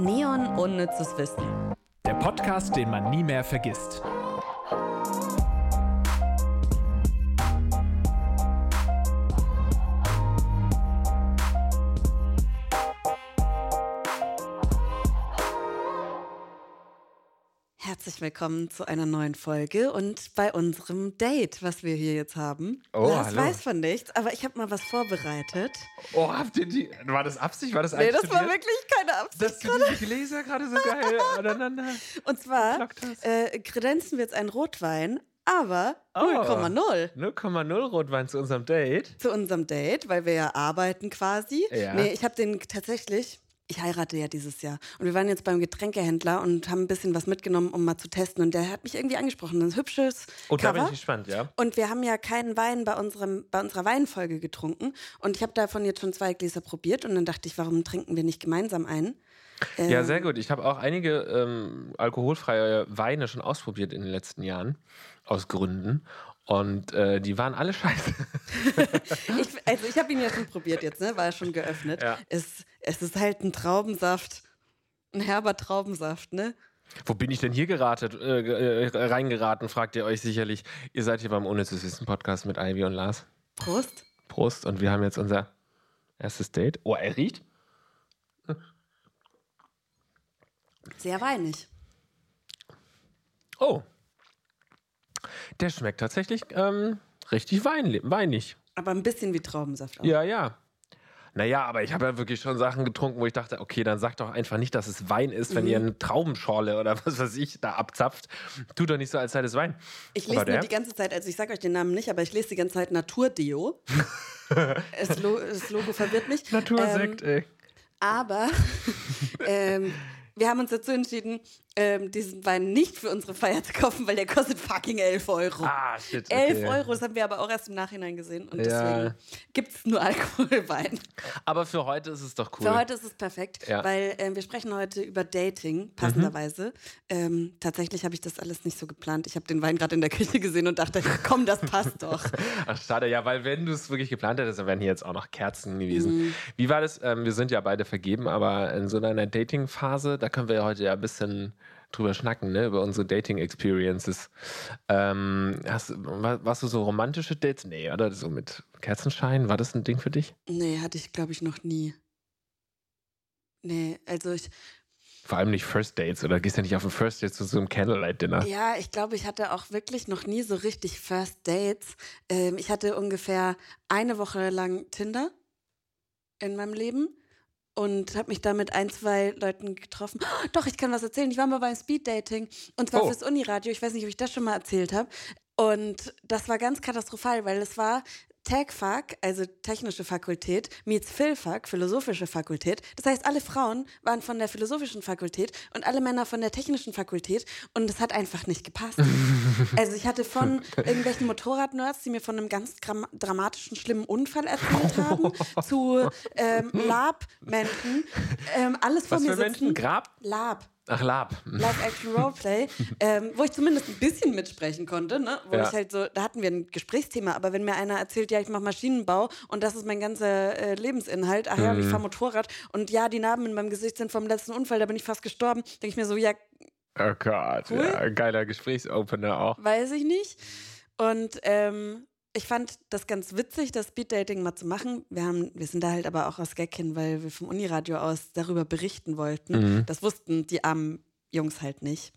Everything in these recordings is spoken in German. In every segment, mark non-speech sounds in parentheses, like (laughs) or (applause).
Neon Unnützes Wissen. Der Podcast, den man nie mehr vergisst. Herzlich willkommen zu einer neuen Folge und bei unserem Date, was wir hier jetzt haben. Oh, Lars hallo. weiß von nichts, aber ich habe mal was vorbereitet. Oh, habt ihr die. War das Absicht? War das Nee, das war wirklich Absicht. Dass du diese Gläser gerade so geil aneinander. (laughs) Und zwar äh, kredenzen wir jetzt einen Rotwein, aber Oh. 0,0 0,0 Rotwein zu unserem Date. zu unserem Date, weil wir ja arbeiten quasi. Ja. Nee, ich habe den tatsächlich. Ich heirate ja dieses Jahr. Und wir waren jetzt beim Getränkehändler und haben ein bisschen was mitgenommen, um mal zu testen. Und der hat mich irgendwie angesprochen. Ein hübsches Oh, da bin ich gespannt, ja. Und wir haben ja keinen Wein bei, unserem, bei unserer Weinfolge getrunken. Und ich habe davon jetzt schon zwei Gläser probiert. Und dann dachte ich, warum trinken wir nicht gemeinsam einen? Ja, Ähm, sehr gut. Ich habe auch einige ähm, alkoholfreie Weine schon ausprobiert in den letzten Jahren. Aus Gründen. Und äh, die waren alle scheiße. (laughs) Ich, also ich habe ihn ja schon probiert jetzt, ne? War schon geöffnet. Ja. Es, es ist halt ein Traubensaft. Ein herber Traubensaft, ne? Wo bin ich denn hier geratet, äh, äh, reingeraten, fragt ihr euch sicherlich. Ihr seid hier beim Unnützes Wissen Podcast mit Ivy und Lars. Prost. Prost. Und wir haben jetzt unser erstes Date. Oh, er riecht. Sehr weinig. Oh. Der schmeckt tatsächlich ähm, richtig wein weinig. Aber ein bisschen wie Traubensaft auch. Ja, ja. Naja, aber ich habe ja wirklich schon Sachen getrunken, wo ich dachte, okay, dann sag doch einfach nicht, dass es Wein ist, wenn ihr Mhm. eine Traubenschorle oder (laughs) was weiß ich da abzapft. Tut doch nicht so, als sei das Wein. Ich lese nur die ganze Zeit, also ich sage euch den Namen nicht, aber ich lese die ganze Zeit Naturdeo. (laughs) das, Lo das Logo verwirrt mich. Natursekt, Ähm, ey. aber (laughs) ähm, wir haben uns dazu entschieden, ähm, diesen Wein nicht für unsere Feier zu kaufen, weil der kostet fucking 11 Euro. Ah, shit. 11 okay. Euro, das haben wir aber auch erst im Nachhinein gesehen. Und Ja. deswegen gibt es nur Alkoholwein. Aber für heute ist es doch cool. Für heute ist es perfekt, Ja. weil ähm, wir sprechen heute über Dating, passenderweise. Ähm, tatsächlich habe ich das alles nicht so geplant. Ich habe den Wein gerade in der Küche gesehen und dachte, komm, das passt doch. (laughs) Ach, schade, ja, weil wenn du es wirklich geplant hättest, dann wären hier jetzt auch noch Kerzen gewesen. Mhm. Wie war das? Ähm, wir sind ja beide vergeben, aber in so einer Dating-Phase, da können wir ja heute ja ein bisschen drüber schnacken, ne? über unsere Dating-Experiences. Ähm, hast, war, warst du so romantische Dates? Nee, oder so mit Kerzenschein? War das ein Ding für dich? Nee, hatte ich, glaube ich, noch nie. Nee, also ich, Vor allem nicht First Dates, oder gehst du nicht auf ein First Date zu so einem Candlelight-Dinner? ja, ich glaube, ich hatte auch wirklich noch nie so richtig First Dates. Ähm, ich hatte ungefähr eine Woche lang Tinder in meinem Leben und habe mich da mit ein, zwei Leuten getroffen. Oh, doch, ich kann was erzählen. Ich war mal beim Speeddating und zwar Oh. fürs Uniradio. Ich weiß nicht, ob ich das schon mal erzählt habe. Und das war ganz katastrophal, weil es war TechFac, also technische Fakultät, meets Philfac, philosophische Fakultät. Das heißt, alle Frauen waren von der philosophischen Fakultät und alle Männer von der technischen Fakultät und es hat einfach nicht gepasst. (laughs) also ich hatte von (laughs) irgendwelchen Motorradnerds, die mir von einem ganz dramatischen, schlimmen Unfall erzählt haben, (laughs) zu ähm, Lab-Menschen, ähm, alles vor Was mir für Menschen? sitzen. Grab? Lab. Ach, Lab. Live-Action-Roleplay, (laughs) ähm, wo ich zumindest ein bisschen mitsprechen konnte, ne? Wo Ja. ich halt so, da hatten wir ein Gesprächsthema, aber wenn mir einer erzählt, ja, ich mache Maschinenbau und das ist mein ganzer äh, Lebensinhalt, ach ja, und ich Mhm. fahre Motorrad und ja, die Narben in meinem Gesicht sind vom letzten Unfall, da bin ich fast gestorben, denke ich mir so, ja, Oh Gott, Cool. ja, geiler Gesprächsopener auch. weiß ich nicht. Und ähm, ich fand das ganz witzig, das Speeddating mal zu machen. Wir, haben, wir sind da halt aber auch aus Gag hin, weil wir vom Uniradio aus darüber berichten wollten. Mhm. Das wussten die armen Jungs halt nicht.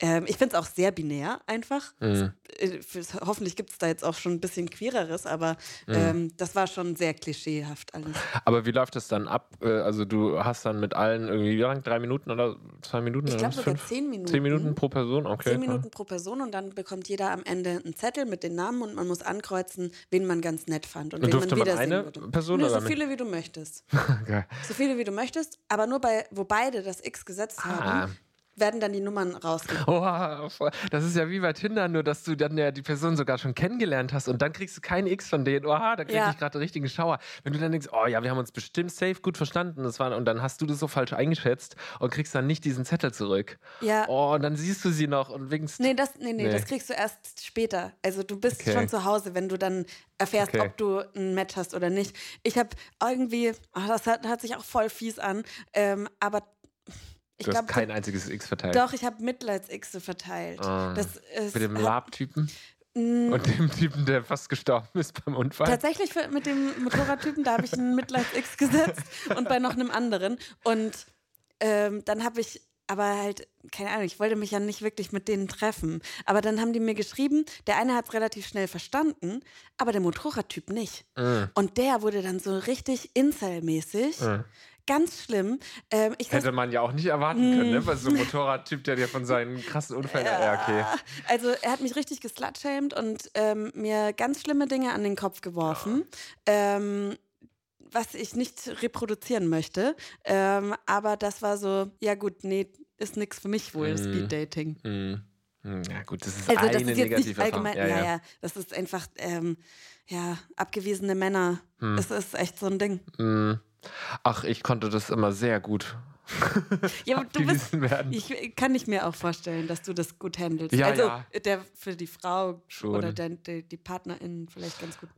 Ähm, ich finde es auch sehr binär einfach. Mhm. Äh, Hoffentlich gibt es da jetzt auch schon ein bisschen queereres, aber Mhm. ähm, das war schon sehr klischeehaft alles. Aber wie läuft das dann ab? Äh, Also du hast dann mit allen irgendwie, wie lang? Drei Minuten oder zwei Minuten? Ich glaube sogar Fünf? zehn Minuten. Zehn Minuten pro Person? Okay. Zehn Minuten pro Person und dann bekommt jeder am Ende einen Zettel mit den Namen und man muss ankreuzen, wen man ganz nett fand und, Und wen man man wiedersehen eine würde. Person Nö, oder so viele wie du möchtest. (laughs) Geil. So viele wie du möchtest, aber nur bei, wo beide das X gesetzt Ah. Werden dann die Nummern rausgegeben. (laughs) Oh, das ist ja wie bei Tinder, nur dass du dann ja die Person sogar schon kennengelernt hast und dann kriegst du kein X von denen. Oha, da krieg Ja. ich gerade einen richtigen Schauer. Wenn du dann denkst, oh ja, wir haben uns bestimmt safe gut verstanden, das war, und dann hast du das so falsch eingeschätzt und kriegst dann nicht diesen Zettel zurück. Ja. Oh, und dann siehst du sie noch und winkst. Nee, das, nee, nee, Nee. das kriegst du erst später. Also du bist Okay. schon zu Hause, wenn du dann erfährst, Okay. ob du ein Match hast oder nicht. Ich habe irgendwie, ach, das hört, hört sich auch voll fies an, ähm, aber Ich Du hast glaub, kein einziges X verteilt. Doch, ich habe Mitleids-Xe verteilt. Ah. Das ist, Mit dem Lab-Typen und dem Typen, der fast gestorben ist beim Unfall. Tatsächlich mit dem Motorradtypen, da habe ich ein Mitleids-X gesetzt und bei noch einem anderen. Und ähm, dann habe ich aber halt, keine Ahnung, ich wollte mich ja nicht wirklich mit denen treffen. Aber dann haben die mir geschrieben, der eine hat es relativ schnell verstanden, aber der Motorradtyp nicht. Mm, Und der wurde dann so richtig Incel-mäßig. mm. Ganz schlimm. Ähm, Hätte man ja auch nicht erwarten können, ne? Bei so einem Motorradtyp, der dir von seinen krassen Unfällen. Ja, okay. Also er hat mich richtig geslutshamed und ähm, mir ganz schlimme Dinge an den Kopf geworfen, ähm, was ich nicht reproduzieren möchte. Ähm, aber das war so, ja gut, nee, ist nix für mich wohl, Mhm. Speeddating. Mm. Mm, Ja, gut, das ist Also eine das ist jetzt nicht negative allgemein, Erfahrung. ja, ja, das ist einfach, ähm, ja, abgewiesene Männer. Hm. Das ist echt so ein Ding. Mm. Ach, ich konnte das immer sehr gut. (laughs) Ja, aber du bist, werden. ich kann ich mir auch vorstellen, dass du das gut handelst. Ja, also ja. der für die Frau Schon. oder der, der, die Partnerin vielleicht ganz gut.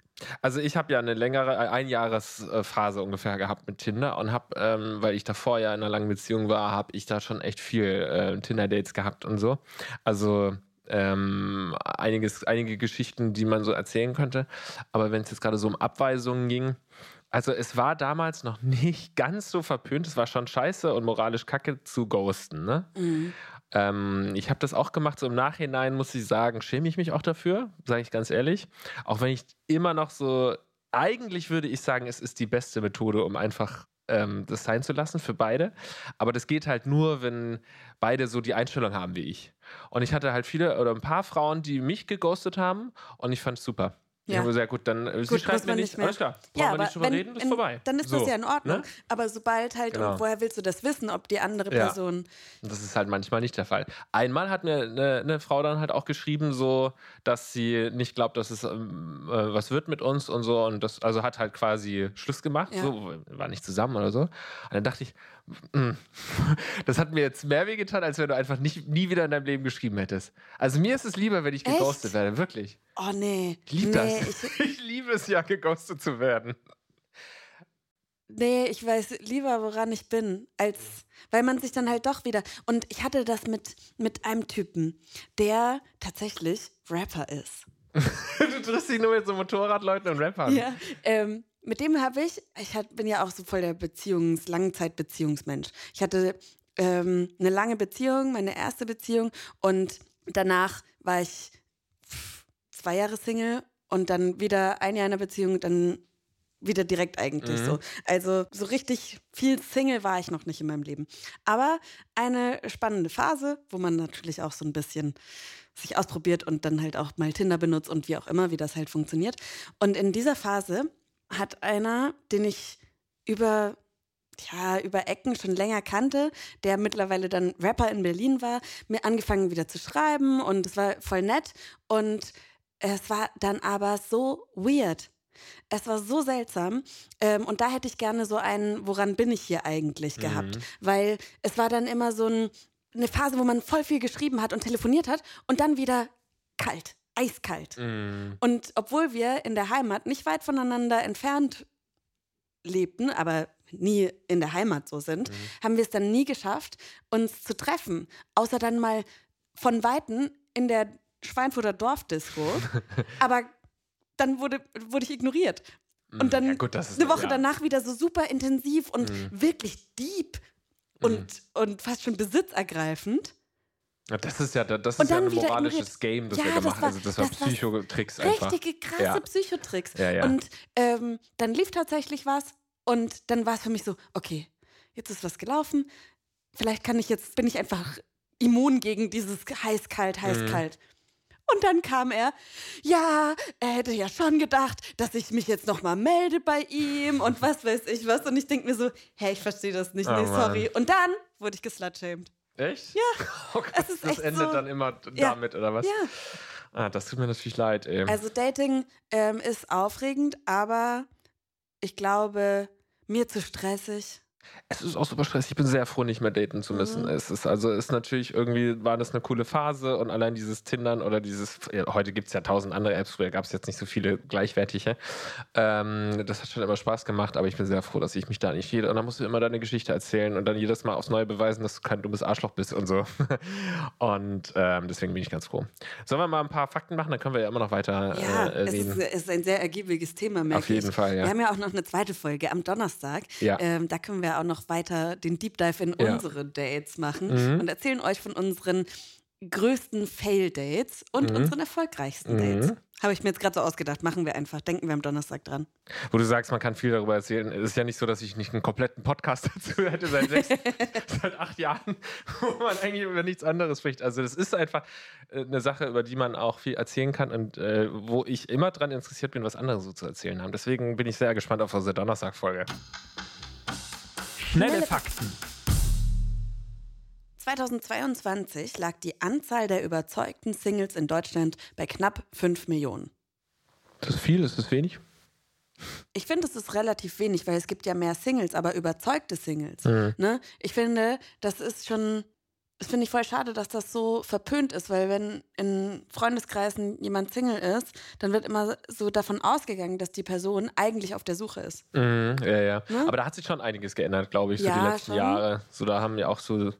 Also ich habe ja eine längere, äh, Einjahresphase ungefähr gehabt mit Tinder und habe, ähm, weil ich davor ja in einer langen Beziehung war, habe ich da schon echt viel äh, Tinder-Dates gehabt und so. Also ähm, einiges, einige Geschichten, die man so erzählen könnte. Aber wenn es jetzt gerade so um Abweisungen ging, also es war damals noch (laughs) nicht ganz so verpönt, es war schon scheiße und moralisch kacke zu ghosten, ne? Mhm. Ähm, ich habe das auch gemacht, so im Nachhinein muss ich sagen, schäme ich mich auch dafür, sage ich ganz ehrlich. Auch wenn ich immer noch so, eigentlich würde ich sagen, es ist die beste Methode, um einfach ähm, das sein zu lassen für beide. Aber das geht halt nur, wenn beide so die Einstellung haben wie ich. Und ich hatte halt viele oder ein paar Frauen, die mich geghostet haben und ich fand es super. Ich Ja. habe gesagt, gut, dann äh, sie Gut, schreibt muss mir nicht, mehr. alles klar, brauchen Ja, wir aber nicht drüber reden, ist in- vorbei. dann ist so, das ja in Ordnung. ne? Aber sobald halt, Genau. und woher willst du das wissen, ob die andere Ja. Person. Und Das ist halt manchmal nicht der Fall. Einmal hat mir eine, eine Frau dann halt auch geschrieben, so, dass sie nicht glaubt, dass es ähm, äh, was wird mit uns und so. Und das, also hat halt quasi Schluss gemacht, Ja. so, war nicht zusammen oder so. Und dann dachte ich, (laughs) das hat mir jetzt mehr wehgetan, als wenn du einfach nicht, nie wieder in deinem Leben geschrieben hättest. Also mir ist es lieber, wenn ich Echt? geghostet werde, wirklich. Oh nee. Ich liebe nee, das. Ich, (laughs) Ich liebe es ja, geghostet zu werden. nee, ich weiß lieber, woran ich bin, als. Weil man sich dann halt doch wieder. Und ich hatte das mit, mit einem Typen, der tatsächlich Rapper ist. (laughs) Du triffst dich nur mit so Motorradleuten und Rappern. Ja. Ähm, mit dem habe ich, ich hat, bin ja auch so voll der Beziehungs-, Langzeitbeziehungsmensch. Ich hatte ähm, eine lange Beziehung, meine erste Beziehung und danach war ich zwei Jahre Single und dann wieder ein Jahr in einer Beziehung, dann wieder direkt eigentlich Mhm. so. Also so richtig viel Single war ich noch nicht in meinem Leben. Aber eine spannende Phase, wo man natürlich auch so ein bisschen sich ausprobiert und dann halt auch mal Tinder benutzt und wie auch immer, wie das halt funktioniert. Und in dieser Phase hat einer, den ich über ja, über Ecken schon länger kannte, der mittlerweile dann Rapper in Berlin war, mir angefangen wieder zu schreiben und es war voll nett und es war dann aber so weird. Es war so seltsam ähm, und da hätte ich gerne so einen, woran bin ich hier eigentlich gehabt, Mhm. weil es war dann immer so ein, eine Phase, wo man voll viel geschrieben hat und telefoniert hat und dann wieder kalt, eiskalt. Mm. Und obwohl wir in der Heimat nicht weit voneinander entfernt lebten, aber nie in der Heimat so sind, Mhm. haben wir es dann nie geschafft, uns zu treffen. Außer dann mal von Weitem in der Schweinfurter Dorfdisco. (laughs) aber dann wurde, wurde ich ignoriert. Und dann ja, gut, eine Woche ja. danach wieder so super intensiv und Mhm. wirklich deep und, und fast schon besitzergreifend. Das ist ja, das ist ja ein moralisches Game, das Ja, wir gemacht war- Also das war das war Psychotricks einfach. Richtige krasse Ja. Psychotricks. Ja, ja. Und ähm, dann lief tatsächlich was und dann war es für mich so, okay, jetzt ist was gelaufen. Vielleicht kann ich jetzt, bin ich einfach immun gegen dieses heiß-kalt, Mhm. heiß-kalt. Und dann kam er, ja, er hätte ja schon gedacht, dass ich mich jetzt nochmal melde bei ihm und was weiß ich was. Und ich denke mir so, hey, ich verstehe das nicht, Oh, nee, Mann. sorry. Und dann wurde ich geslutshamed. Echt? Ja. (laughs) Oh Gott, das echt endet so- dann immer Ja. damit, oder was? Ja. Ah, das tut mir natürlich leid, ey. Also Dating ähm, ist aufregend, aber ich glaube, mir zu stressig. Es ist auch super stressig. Ich bin sehr froh, nicht mehr daten zu müssen. Mhm. Es ist also ist natürlich irgendwie war das eine coole Phase und allein dieses Tindern oder dieses ja, heute gibt es ja tausend andere Apps, früher gab es jetzt nicht so viele gleichwertige. Ähm, das hat schon immer Spaß gemacht, aber ich bin sehr froh, dass ich mich da nicht jede und dann musst du immer deine Geschichte erzählen und dann jedes Mal aufs Neue beweisen, dass du kein dummes Arschloch bist und so. (laughs) und ähm, deswegen bin ich ganz froh. Sollen wir mal ein paar Fakten machen? Dann können wir ja immer noch weiter Ja, äh, es ist, reden. es ist ein sehr ergiebiges Thema, merke Auf jeden ich. Fall, ja. Wir haben ja auch noch eine zweite Folge am Donnerstag. Ja. Ähm, da können wir auch noch weiter den Deep Dive in Ja. unsere Dates machen Mhm. und erzählen euch von unseren größten Fail-Dates und Mhm. unseren erfolgreichsten Mhm. Dates. Habe ich mir jetzt gerade so ausgedacht. Machen wir einfach. Denken wir am Donnerstag dran. Wo du sagst, man kann viel darüber erzählen. Es ist ja nicht so, dass ich nicht einen kompletten Podcast (laughs) dazu hätte seit, sechs, (laughs) seit acht Jahren, (laughs) wo man eigentlich über nichts anderes spricht. Also das ist einfach äh, eine Sache, über die man auch viel erzählen kann und äh, wo ich immer dran interessiert bin, was andere so zu erzählen haben. Deswegen bin ich sehr gespannt auf unsere Donnerstag-Folge. Schnelle Fakten. 2022 lag die Anzahl der überzeugten Singles in Deutschland bei knapp 5 Millionen. Das ist viel, ist das wenig? Ich finde, es ist relativ wenig, weil es gibt ja mehr Singles, aber überzeugte Singles. Mhm. Ne? Ich finde, das ist schon, das finde ich voll schade, dass das so verpönt ist, weil wenn in Freundeskreisen jemand Single ist, dann wird immer so davon ausgegangen, dass die Person eigentlich auf der Suche ist. Mhm, ja, ja. Ne? Aber da hat sich schon einiges geändert, glaube ich, so die Ja, letzten schon. Jahre. So, da haben ja auch so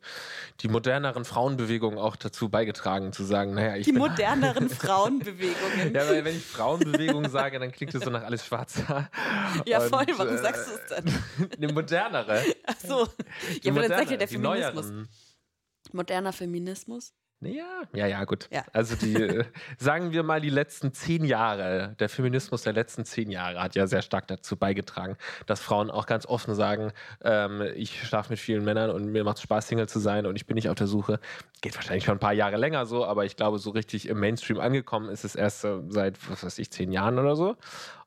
die moderneren Frauenbewegungen auch dazu beigetragen, zu sagen, naja, ich Die bin moderneren (laughs) Frauenbewegungen. Ja, weil wenn ich Frauenbewegung sage, dann klingt das so nach alles schwarzer. Ja, voll, warum äh, sagst du es denn? (laughs) Eine modernere. Ach so. Die Ja, aber dann sagt ja der die Feminismus. neueren. Moderner Feminismus? Ja, ja, ja, gut. Ja. Also die, (laughs) äh, sagen wir mal, die letzten zehn Jahre, der Feminismus der letzten zehn Jahre hat ja sehr stark dazu beigetragen, dass Frauen auch ganz offen sagen, ähm, ich schlafe mit vielen Männern und mir macht es Spaß, Single zu sein und ich bin nicht auf der Suche. Geht wahrscheinlich schon ein paar Jahre länger so, aber ich glaube, so richtig im Mainstream angekommen ist es erst äh, seit, was weiß ich, zehn Jahren oder so.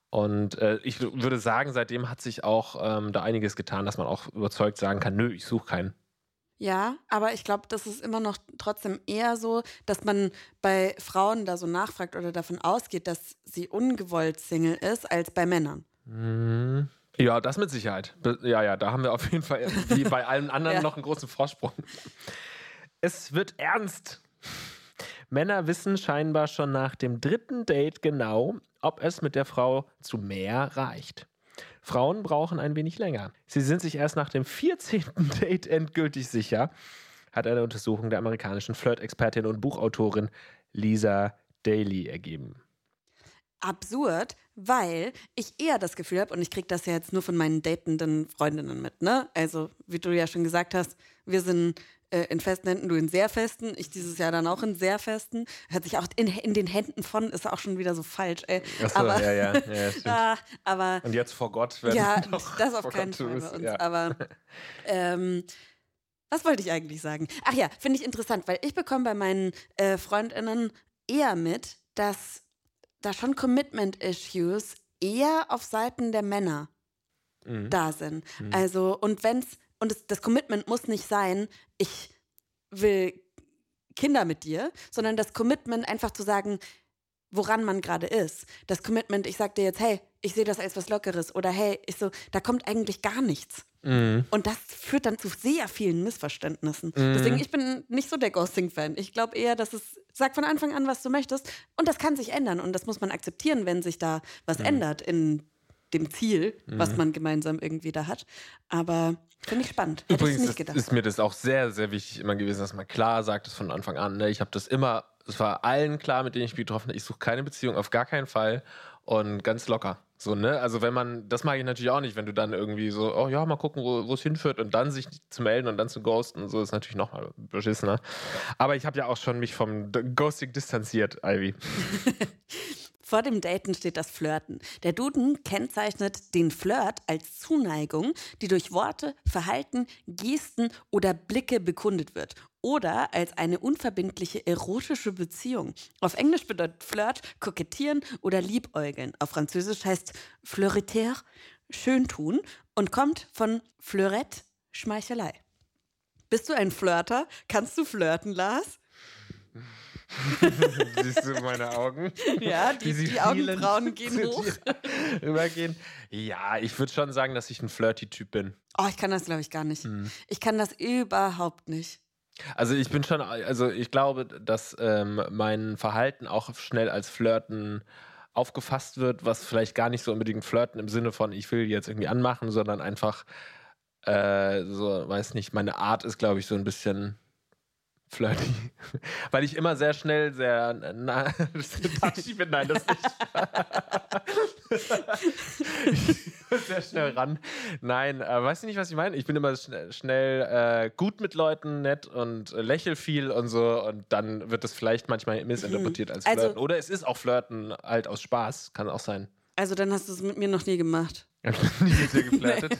Und äh, ich würde sagen, seitdem hat sich auch ähm, da einiges getan, dass man auch überzeugt sagen kann, nö, ich suche keinen. Ja, aber ich glaube, das ist immer noch trotzdem eher so, dass man bei Frauen da so nachfragt oder davon ausgeht, dass sie ungewollt Single ist, als bei Männern. Mhm. Ja, das mit Sicherheit. Ja, ja, da haben wir auf jeden Fall wie bei allen (laughs) anderen Ja. noch einen großen Vorsprung. Es wird ernst. Männer wissen scheinbar schon nach dem dritten Date genau, ob es mit der Frau zu mehr reicht. Frauen brauchen ein wenig länger. Sie sind sich erst nach dem 14. (laughs) Date endgültig sicher, hat eine Untersuchung der amerikanischen Flirt-Expertin und Buchautorin Lisa Daly ergeben. Absurd, weil ich eher das Gefühl habe, und ich kriege das ja jetzt nur von meinen datenden Freundinnen mit, ne? Also, wie du ja schon gesagt hast, wir sind äh, in festen Händen, du in sehr festen, ich dieses Jahr dann auch in sehr festen. Hört sich auch in, in den Händen von, ist auch schon wieder so falsch, ey. Achso, aber, ja, ja, ja, (laughs) stimmt. ah, aber Und jetzt vor Gott werden Ja, (laughs) das auf keinen Fall bei uns. ja. Aber ähm, was wollte ich eigentlich sagen? Ach ja, finde ich interessant, weil ich bekomme bei meinen äh, Freundinnen eher mit, dass da schon Commitment-Issues eher auf Seiten der Männer Mhm. da sind. Also, und wenn's, und das, das Commitment muss nicht sein, ich will Kinder mit dir, sondern das Commitment einfach zu sagen, woran man gerade ist. Das Commitment, ich sag dir jetzt, hey, ich sehe das als was Lockeres oder hey, ich so, da kommt eigentlich gar nichts. Mhm. Und das führt dann zu sehr vielen Missverständnissen. Deswegen, ich bin nicht so der Ghosting-Fan. Ich glaube eher, dass es, sag von Anfang an, was du möchtest. Und das kann sich ändern. Und das muss man akzeptieren, wenn sich da was ändert in dem Ziel, was man gemeinsam irgendwie da hat. Aber finde ich spannend. Hätte ich Übrigens nicht ist, gedacht. ist mir das auch sehr, sehr wichtig immer gewesen, dass man klar sagt, das von Anfang an. Ne? Ich habe das immer, es war allen klar, mit denen ich mich getroffen habe, ich suche keine Beziehung, auf gar keinen Fall und ganz locker. So, ne? Also wenn man, das mag ich natürlich auch nicht, wenn du dann irgendwie so, oh ja, mal gucken, wo es hinführt und dann sich zu melden und dann zu ghosten, so ist natürlich nochmal beschissener. Aber ich habe ja auch schon mich vom Ghosting distanziert, Ivy. (laughs) Vor dem Daten steht das Flirten. Der Duden kennzeichnet den Flirt als Zuneigung, die durch Worte, Verhalten, Gesten oder Blicke bekundet wird. Oder als eine unverbindliche erotische Beziehung. Auf Englisch bedeutet Flirt kokettieren oder liebäugeln. Auf Französisch heißt fleuriter schön tun und kommt von Fleurette, Schmeichelei. Bist du ein Flirter? Kannst du flirten, Lars? (laughs) Siehst du meine Augen? Ja, die, die Augenbrauen gehen (laughs) hoch. (laughs) Rübergehen. Ja, ich würde schon sagen, dass ich ein Flirty-Typ bin. Oh, ich kann das, glaube ich, gar nicht. Hm. Ich kann das überhaupt nicht. Also ich bin schon, also ich glaube, dass ähm, mein Verhalten auch schnell als Flirten aufgefasst wird, was vielleicht gar nicht so unbedingt Flirten im Sinne von, ich will die jetzt irgendwie anmachen, sondern einfach äh, so, weiß nicht, meine Art ist, glaube ich, so ein bisschen flirty. (laughs) Weil ich immer sehr schnell sehr na, (laughs) touchy bin. Nein, das nicht. (laughs) sehr schnell ran. Nein, äh, weißt du nicht, was ich meine? Ich bin immer schnell, schnell äh, gut mit Leuten, nett und äh, lächel viel und so. Und dann wird das vielleicht manchmal missinterpretiert als Also- Flirten. Oder es ist auch Flirten halt aus Spaß. Kann auch sein. Also dann hast du es mit mir noch nie gemacht. Ich nie mit dir geflirtet.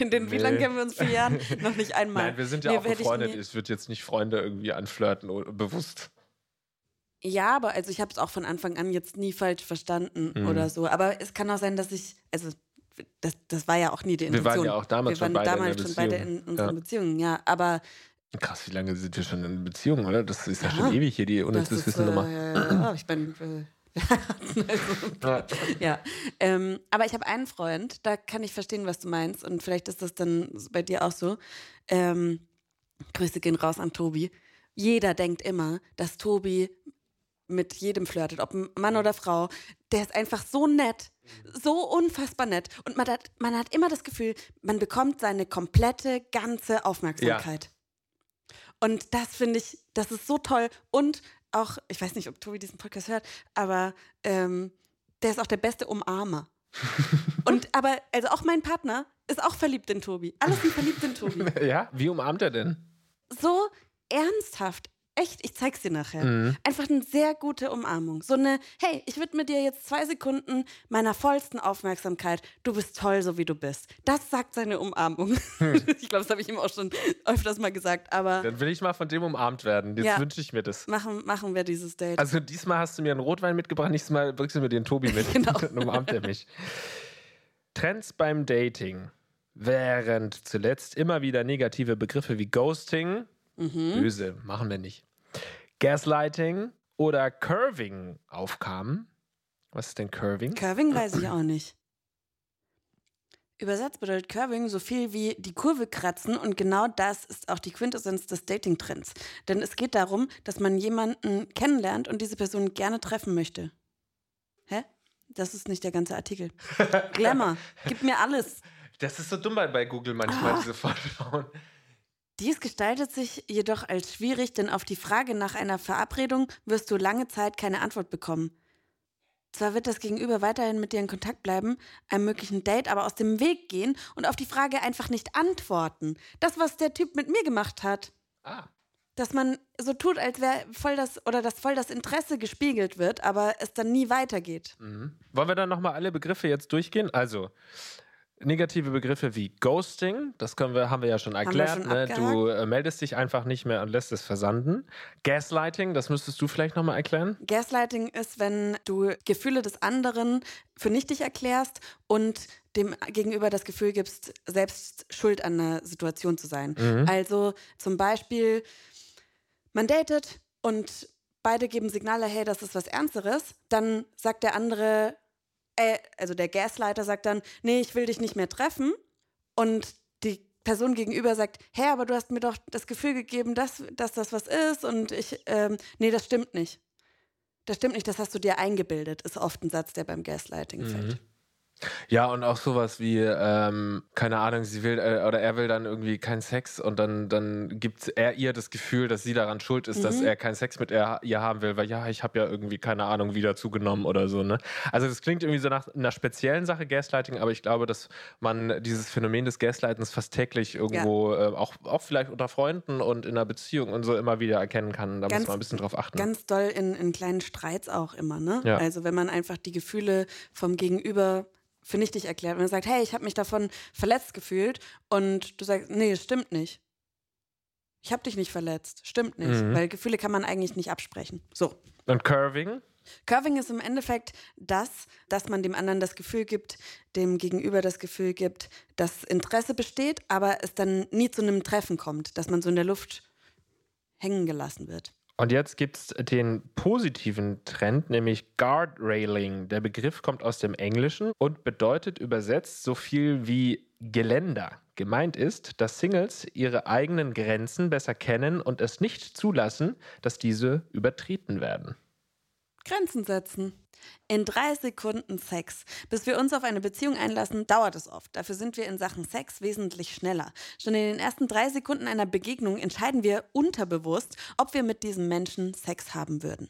In (laughs) den, wie Nee. lange kennen wir uns? Vier Jahren? Noch nicht einmal. Nein, wir sind ja Nee, auch ich befreundet. nie- Es wird jetzt nicht Freunde irgendwie anflirten, o- bewusst. Ja, aber also ich habe es auch von Anfang an jetzt nie falsch verstanden Mhm. oder so. Aber es kann auch sein, dass ich, also das, das war ja auch nie die Wir Intention. waren ja auch damals wir schon waren beide in damals der schon beide in unseren Ja. Beziehungen, ja. Aber Krass, wie lange sind wir schon in Beziehung, oder? Das ist ja, Ja. schon ewig hier, die unnützes Wissen Nummer. äh, ja, ich bin, äh, (laughs) Ja. ja. Ähm, aber ich habe einen Freund, da kann ich verstehen, was du meinst. Und vielleicht ist das dann bei dir auch so. Ähm, Grüße gehen raus an Tobi. Jeder denkt immer, dass Tobi mit jedem flirtet, ob Mann oder Frau. Der ist einfach so nett, so unfassbar nett. Und man hat, man hat immer das Gefühl, man bekommt seine komplette, ganze Aufmerksamkeit. Und das finde ich, das ist so toll. Und auch, ich weiß nicht, ob Tobi diesen Podcast hört, aber ähm, der ist auch der beste Umarmer. (laughs) Und aber, also auch mein Partner ist auch verliebt in Tobi. Alle sind verliebt in Tobi. (laughs) ja? Wie umarmt er denn? So ernsthaft. Echt, ich zeig's dir nachher. Mhm. Einfach eine sehr gute Umarmung. So eine, hey, ich widme dir jetzt zwei Sekunden meiner vollsten Aufmerksamkeit. Du bist toll, so wie du bist. Das sagt seine Umarmung. (laughs) ich glaube, das habe ich ihm auch schon öfters mal gesagt. Aber Dann will ich mal von dem umarmt werden. Jetzt Ja. wünsche ich mir das. machen, machen wir dieses Date. Also diesmal hast du mir einen Rotwein mitgebracht, nächstes Mal bringst du mir den Tobi mit. (laughs) Genau. Dann umarmt er mich. Trends beim Dating. Während zuletzt immer wieder negative Begriffe wie Ghosting, Mhm. böse, machen wir nicht, Gaslighting oder Curving aufkamen. Was ist denn Curving? Curving (clears throat) weiß ich auch nicht. Übersetzt bedeutet Curving so viel wie die Kurve kratzen und genau das ist auch die Quintessenz des Dating-Trends. Denn es geht darum, dass man jemanden kennenlernt und diese Person gerne treffen möchte. Hä? Das ist nicht der ganze Artikel. (laughs) Glamour, gib mir alles. Das ist so dumm bei, Google manchmal, Ah. diese Vorschauen. Dies gestaltet sich jedoch als schwierig, denn auf die Frage nach einer Verabredung wirst du lange Zeit keine Antwort bekommen. Zwar wird das Gegenüber weiterhin mit dir in Kontakt bleiben, einem möglichen Date aber aus dem Weg gehen und auf die Frage einfach nicht antworten. Das, was der Typ mit mir gemacht hat. Ah. Dass man so tut, als wäre voll das oder dass voll das Interesse gespiegelt wird, aber es dann nie weitergeht. Mhm. Wollen wir dann nochmal alle Begriffe jetzt durchgehen? Also, negative Begriffe wie Ghosting, das können wir, haben wir ja schon erklärt. schon ne? Du äh, meldest dich einfach nicht mehr und lässt es versanden. Gaslighting, das müsstest du vielleicht nochmal erklären. Gaslighting ist, wenn du Gefühle des anderen für nichtig erklärst und dem Gegenüber das Gefühl gibst, selbst schuld an einer Situation zu sein. Mhm. Also zum Beispiel, man datet und beide geben Signale, hey, das ist was Ernsteres. Dann sagt der andere, äh, also der Gaslighter sagt dann, nee, ich will dich nicht mehr treffen. Und die Person gegenüber sagt, hey, aber du hast mir doch das Gefühl gegeben, dass, dass das was ist und ich, ähm, nee, das stimmt nicht. Das stimmt nicht, das hast du dir eingebildet, ist oft ein Satz, der beim Gaslighting fällt. Ja, und auch sowas wie, ähm, keine Ahnung, sie will äh, oder er will dann irgendwie keinen Sex und dann, dann gibt er ihr das Gefühl, dass sie daran schuld ist, dass Mhm. er keinen Sex mit ihr, ihr haben will, weil ja, ich habe ja irgendwie, keine Ahnung, wieder zugenommen oder so, ne? Also das klingt irgendwie so nach einer speziellen Sache, Gaslighting, aber ich glaube, dass man dieses Phänomen des Gaslightens fast täglich irgendwo, äh, auch, auch vielleicht unter Freunden und in einer Beziehung und so immer wieder erkennen kann. Da Ganz- muss man ein bisschen drauf achten. Ganz doll in, in kleinen Streits auch immer, ne? Ja. Also wenn man einfach die Gefühle vom Gegenüber für nichtig erklärt, wenn man sagt, hey, ich habe mich davon verletzt gefühlt und du sagst, nee, es stimmt nicht. Ich habe dich nicht verletzt, stimmt nicht, Mhm. weil Gefühle kann man eigentlich nicht absprechen. So. und Curving? Curving ist im Endeffekt das, dass man dem anderen das Gefühl gibt, dem Gegenüber das Gefühl gibt, dass Interesse besteht, aber es dann nie zu einem Treffen kommt, dass man so in der Luft hängen gelassen wird. Und jetzt gibt es den positiven Trend, nämlich Guardrailing. Der Begriff kommt aus dem Englischen und bedeutet übersetzt so viel wie Geländer. Gemeint ist, dass Singles ihre eigenen Grenzen besser kennen und es nicht zulassen, dass diese übertreten werden. Grenzen setzen. In drei Sekunden Sex. Bis wir uns auf eine Beziehung einlassen, dauert es oft. Dafür sind wir in Sachen Sex wesentlich schneller. Schon in den ersten drei Sekunden einer Begegnung entscheiden wir unterbewusst, ob wir mit diesem Menschen Sex haben würden.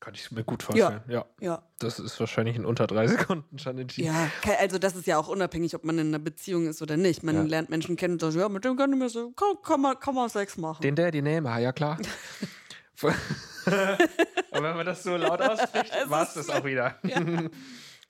Kann ich mir gut vorstellen. Ja. Ja. Das ist wahrscheinlich in unter drei (laughs) Sekunden schon entschieden. Ja, also das ist ja auch unabhängig, ob man in einer Beziehung ist oder nicht. Man Ja. lernt Menschen kennen und sagt, ja, mit dem kann, ich mir so, kann, kann, man, kann man Sex machen. Den der, die nehme, ah, ja klar. (laughs) (laughs) Und wenn man das so laut ausspricht, war es das auch wieder. (laughs) (laughs)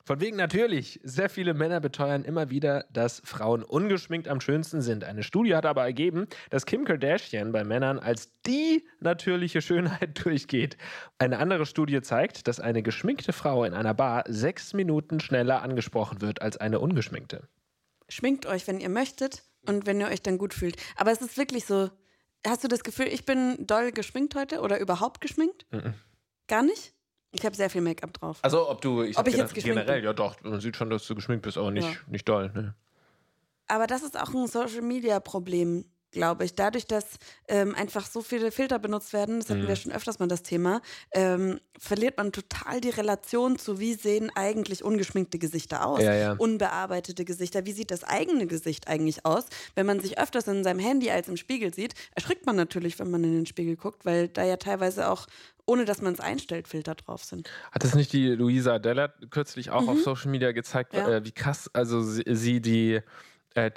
Von wegen natürlich. Sehr viele Männer beteuern immer wieder, dass Frauen ungeschminkt am schönsten sind. Eine Studie hat aber ergeben, dass Kim Kardashian bei Männern als die natürliche Schönheit durchgeht. Eine andere Studie zeigt, dass eine geschminkte Frau in einer Bar sechs Minuten schneller angesprochen wird als eine ungeschminkte. Schminkt euch, wenn ihr möchtet und wenn ihr euch dann gut fühlt. Aber es ist wirklich so, hast du das Gefühl, ich bin doll geschminkt heute oder überhaupt geschminkt? Gar nicht? Ich habe sehr viel Make-up drauf. Also ob du, ich, Ob ich jetzt generell, ja doch, man sieht schon, dass du geschminkt bist, aber nicht, Ja. nicht doll. Ne? Aber das ist auch ein Social-Media-Problem, glaube ich. Dadurch, dass ähm, einfach so viele Filter benutzt werden, das hatten Mhm. wir schon öfters mal das Thema, ähm, verliert man total die Relation zu, wie sehen eigentlich ungeschminkte Gesichter aus, Ja, ja. unbearbeitete Gesichter, wie sieht das eigene Gesicht eigentlich aus. Wenn man sich öfters in seinem Handy als im Spiegel sieht, erschrickt man natürlich, wenn man in den Spiegel guckt, weil da ja teilweise auch, ohne dass man es einstellt, Filter drauf sind. Hat das nicht die Luisa Adela kürzlich auch auf Social Media gezeigt, Mhm. Ja. äh, wie krass, also sie, sie die äh,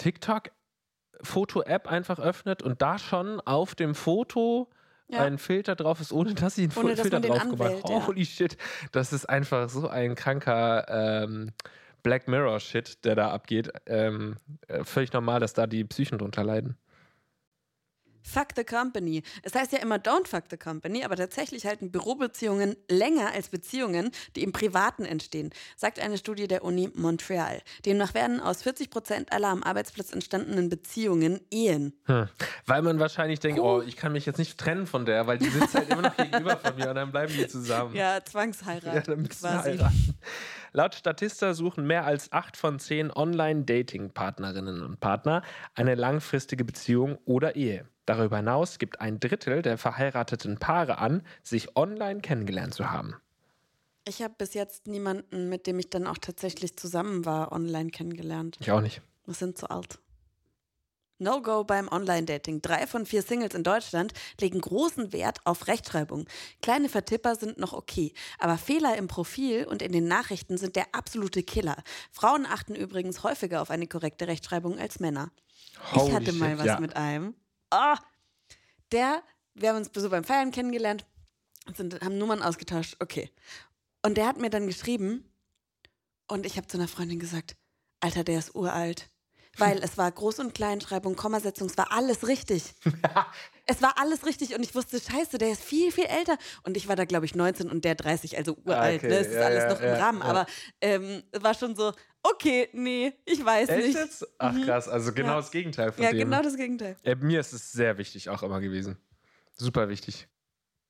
TikTok-Foto-App einfach öffnet und da schon auf dem Foto Ja. ein Filter drauf ist, ohne dass sie einen Ohne, Filter drauf gemacht anwählt, ja. Holy shit, das ist einfach so ein kranker ähm, Black Mirror-Shit, der da abgeht. Ähm, äh, völlig normal, dass da die Psychen drunter leiden. Fuck the company. Es heißt ja immer don't fuck the company, aber tatsächlich halten Bürobeziehungen länger als Beziehungen, die im Privaten entstehen, sagt eine Studie der Uni Montreal. Demnach werden aus 40 Prozent aller am Arbeitsplatz entstandenen Beziehungen Ehen. Hm. Weil man wahrscheinlich denkt, oh, ich kann mich jetzt nicht trennen von der, weil die sitzt halt immer noch gegenüber von mir und dann bleiben die zusammen. Ja, Zwangsheirat. Ja, dann müssen quasi. heiraten. Laut Statista suchen mehr als acht von zehn Online-Dating-Partnerinnen und Partner eine langfristige Beziehung oder Ehe. Darüber hinaus gibt ein Drittel der verheirateten Paare an, sich online kennengelernt zu haben. Ich habe bis jetzt niemanden, mit dem ich dann auch tatsächlich zusammen war, online kennengelernt. Ich auch nicht. Wir sind zu alt. No-Go beim Online-Dating. Drei von vier Singles in Deutschland legen großen Wert auf Rechtschreibung. Kleine Vertipper sind noch okay, aber Fehler im Profil und in den Nachrichten sind der absolute Killer. Frauen achten übrigens häufiger auf eine korrekte Rechtschreibung als Männer. ich Holy hatte mal shit, was ja. mit einem. Ah, der, wir haben uns so beim Feiern kennengelernt, sind, haben Nummern ausgetauscht, okay. Und der hat mir dann geschrieben und ich habe zu einer Freundin gesagt, Alter, der ist uralt. Weil es war Groß- und Kleinschreibung, Kommasetzung, es war alles richtig. (laughs) es war alles richtig und ich wusste, scheiße, der ist viel, viel älter. Und ich war da, glaube ich, 19 und der 30, also uralt. Okay, ne? Es ist ja, alles ja, noch im ja, Rahmen. ja. Aber ähm, es war schon so, okay, nee, ich weiß Echt nicht. jetzt? Ach krass, also genau das Gegenteil von Ja, dem. genau das Gegenteil. Äh, mir ist es sehr wichtig auch immer gewesen. Super wichtig.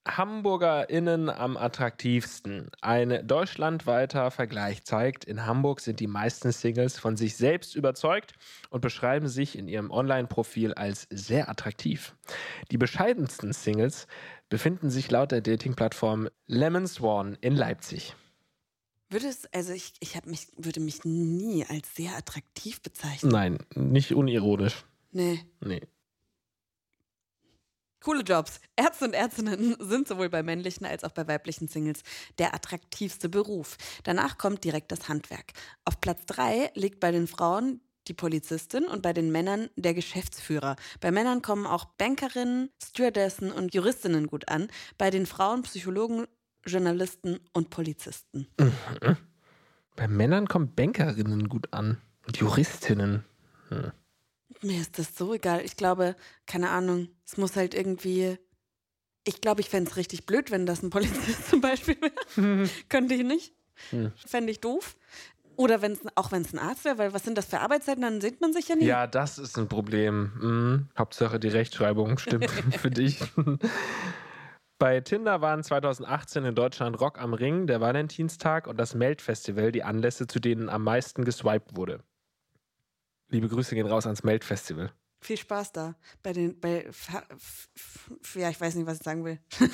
HamburgerInnen am attraktivsten. Ein deutschlandweiter Vergleich zeigt, in Hamburg sind die meisten Singles von sich selbst überzeugt und beschreiben sich in ihrem Online-Profil als sehr attraktiv. Die bescheidensten Singles befinden sich laut der Dating-Plattform Lemon Swan in Leipzig. Würde es, also ich, ich mich, würde mich nie als sehr attraktiv bezeichnen. Nein, nicht unironisch. Nee. Nee. Coole Jobs. Ärzte und Ärztinnen (laughs) sind sowohl bei männlichen als auch bei weiblichen Singles der attraktivste Beruf. Danach kommt direkt das Handwerk. Auf Platz drei liegt bei den Frauen die Polizistin und bei den Männern der Geschäftsführer. Bei Männern kommen auch Bankerinnen, Stewardessen und Juristinnen gut an. Bei den Frauen Psychologen, Journalisten und Polizisten. Bei Männern kommen Bankerinnen gut an. Und Juristinnen. Mir ist das so egal. Ich glaube, keine Ahnung, es muss halt irgendwie. Ich glaube, ich fände es richtig blöd, wenn das ein Polizist (laughs) zum Beispiel wäre. (laughs) Könnte ich nicht. Hm. Fände ich doof. Oder wenn's, auch wenn es ein Arzt wäre, weil was sind das für Arbeitszeiten? Dann sieht man sich ja nie. Ja, das ist ein Problem. Mhm. Hauptsache die Rechtschreibung stimmt (laughs) für dich. Bei Tinder waren 2018 in Deutschland Rock am Ring, der Valentinstag und das Melt-Festival die Anlässe, zu denen am meisten geswiped wurde. Liebe Grüße gehen raus ans Melt-Festival. Viel Spaß da. Bei den, bei, ja, ich weiß nicht, was ich sagen will. (laughs)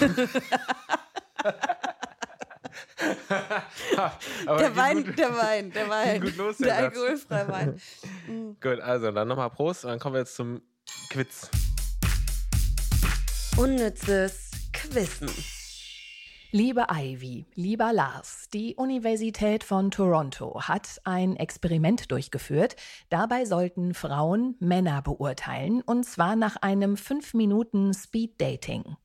Aber der Wein, gut. der Wein, der (laughs) Wein. gut los, der der Satz. alkoholfreie Wein. (laughs) Gut, also dann nochmal Prost und dann kommen wir jetzt zum Quiz. Unnützes Quissen. Liebe Ivy, lieber Lars, die Universität von Toronto hat ein Experiment durchgeführt. Dabei sollten Frauen Männer beurteilen, und zwar nach einem 5 Minuten Speed Dating.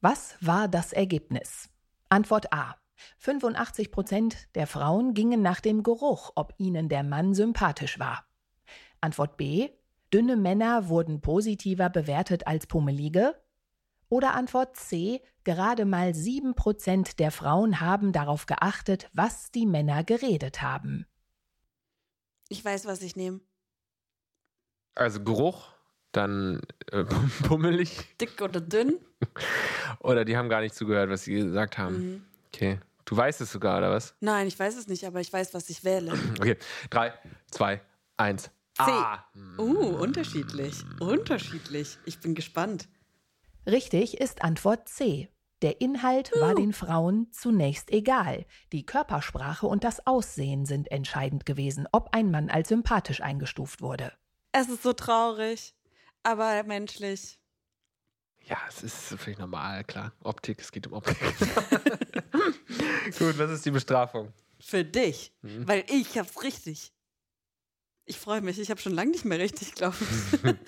Was war das Ergebnis? Antwort A. 85 Prozent der Frauen gingen nach dem Geruch, ob ihnen der Mann sympathisch war. Antwort B. Dünne Männer wurden positiver bewertet als pummelige. Oder Antwort C. Gerade mal 7% der Frauen haben darauf geachtet, was die Männer geredet haben. Ich weiß, was ich nehme. Also Geruch, dann äh, (laughs) pummelig Dick oder dünn? (laughs) oder die haben gar nicht zugehört, was sie gesagt haben. Mhm. Okay. Du weißt es sogar, oder was? Nein, ich weiß es nicht, aber ich weiß, was ich wähle. (clears throat) Okay. Drei, zwei, eins. C. Ah. Uh, unterschiedlich. Unterschiedlich. Ich bin gespannt. Richtig ist Antwort C. Der Inhalt war den Frauen zunächst egal. Die Körpersprache und das Aussehen sind entscheidend gewesen, ob ein Mann als sympathisch eingestuft wurde. Es ist so traurig, aber menschlich. Ja, es ist völlig normal, klar. Optik, es geht um Optik. (laughs) Gut, was ist die Bestrafung? Für dich, Mhm. weil ich hab's richtig. Ich freue mich, ich habe schon lange nicht mehr richtig, glaube ich. (laughs)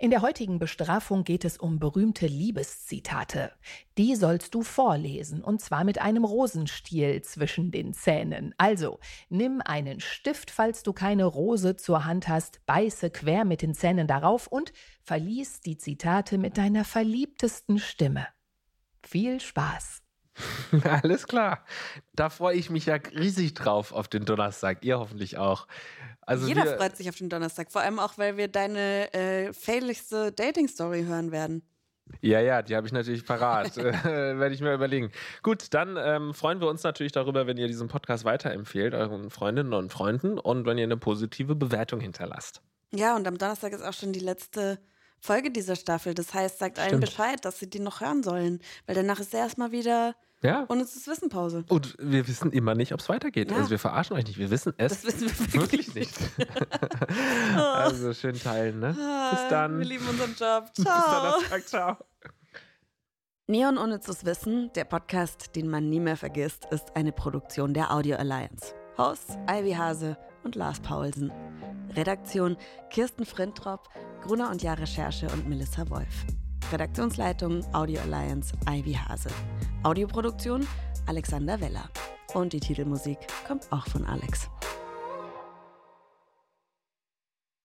In der heutigen Bestrafung geht es um berühmte Liebeszitate. Die sollst du vorlesen, und zwar mit einem Rosenstiel zwischen den Zähnen. Also, nimm einen Stift, falls du keine Rose zur Hand hast, beiße quer mit den Zähnen darauf und verlies die Zitate mit deiner verliebtesten Stimme. Viel Spaß! (laughs) Alles klar. Da freue ich mich ja riesig drauf auf den Donnerstag. Ihr hoffentlich auch. Also Jeder wir, freut sich auf den Donnerstag, vor allem auch, weil wir deine äh, failigste Dating-Story hören werden. Ja, ja, die habe ich natürlich parat. (laughs) Werde ich mir überlegen. Gut, dann ähm, freuen wir uns natürlich darüber, wenn ihr diesen Podcast weiterempfehlt, euren Freundinnen und Freunden und wenn ihr eine positive Bewertung hinterlasst. Ja, und am Donnerstag ist auch schon die letzte Folge dieser Staffel. Das heißt, sagt allen Stimmt. Bescheid, dass sie die noch hören sollen, weil danach ist erstmal wieder Ja. unnützes Wissen Pause. Und wir wissen immer nicht, ob es weitergeht. Ja. Also wir verarschen euch nicht. Wir wissen es Das wissen wir wirklich nicht. (laughs) also schön teilen, ne? Bis Ah, dann. Wir lieben unseren Job. (laughs) Bis Ciao. Donnerstag. Ciao. Neon Unnützes Wissen, der Podcast, den man nie mehr vergisst, ist eine Produktion der Audio Alliance. Hosts Ivy Hase und Lars Paulsen. Redaktion Kirsten Frintrop, Gruner und Jahr Recherche und Melissa Wolf. Redaktionsleitung Audio Alliance Ivy Hase. Audioproduktion Alexander Weller. Und die Titelmusik kommt auch von Alex.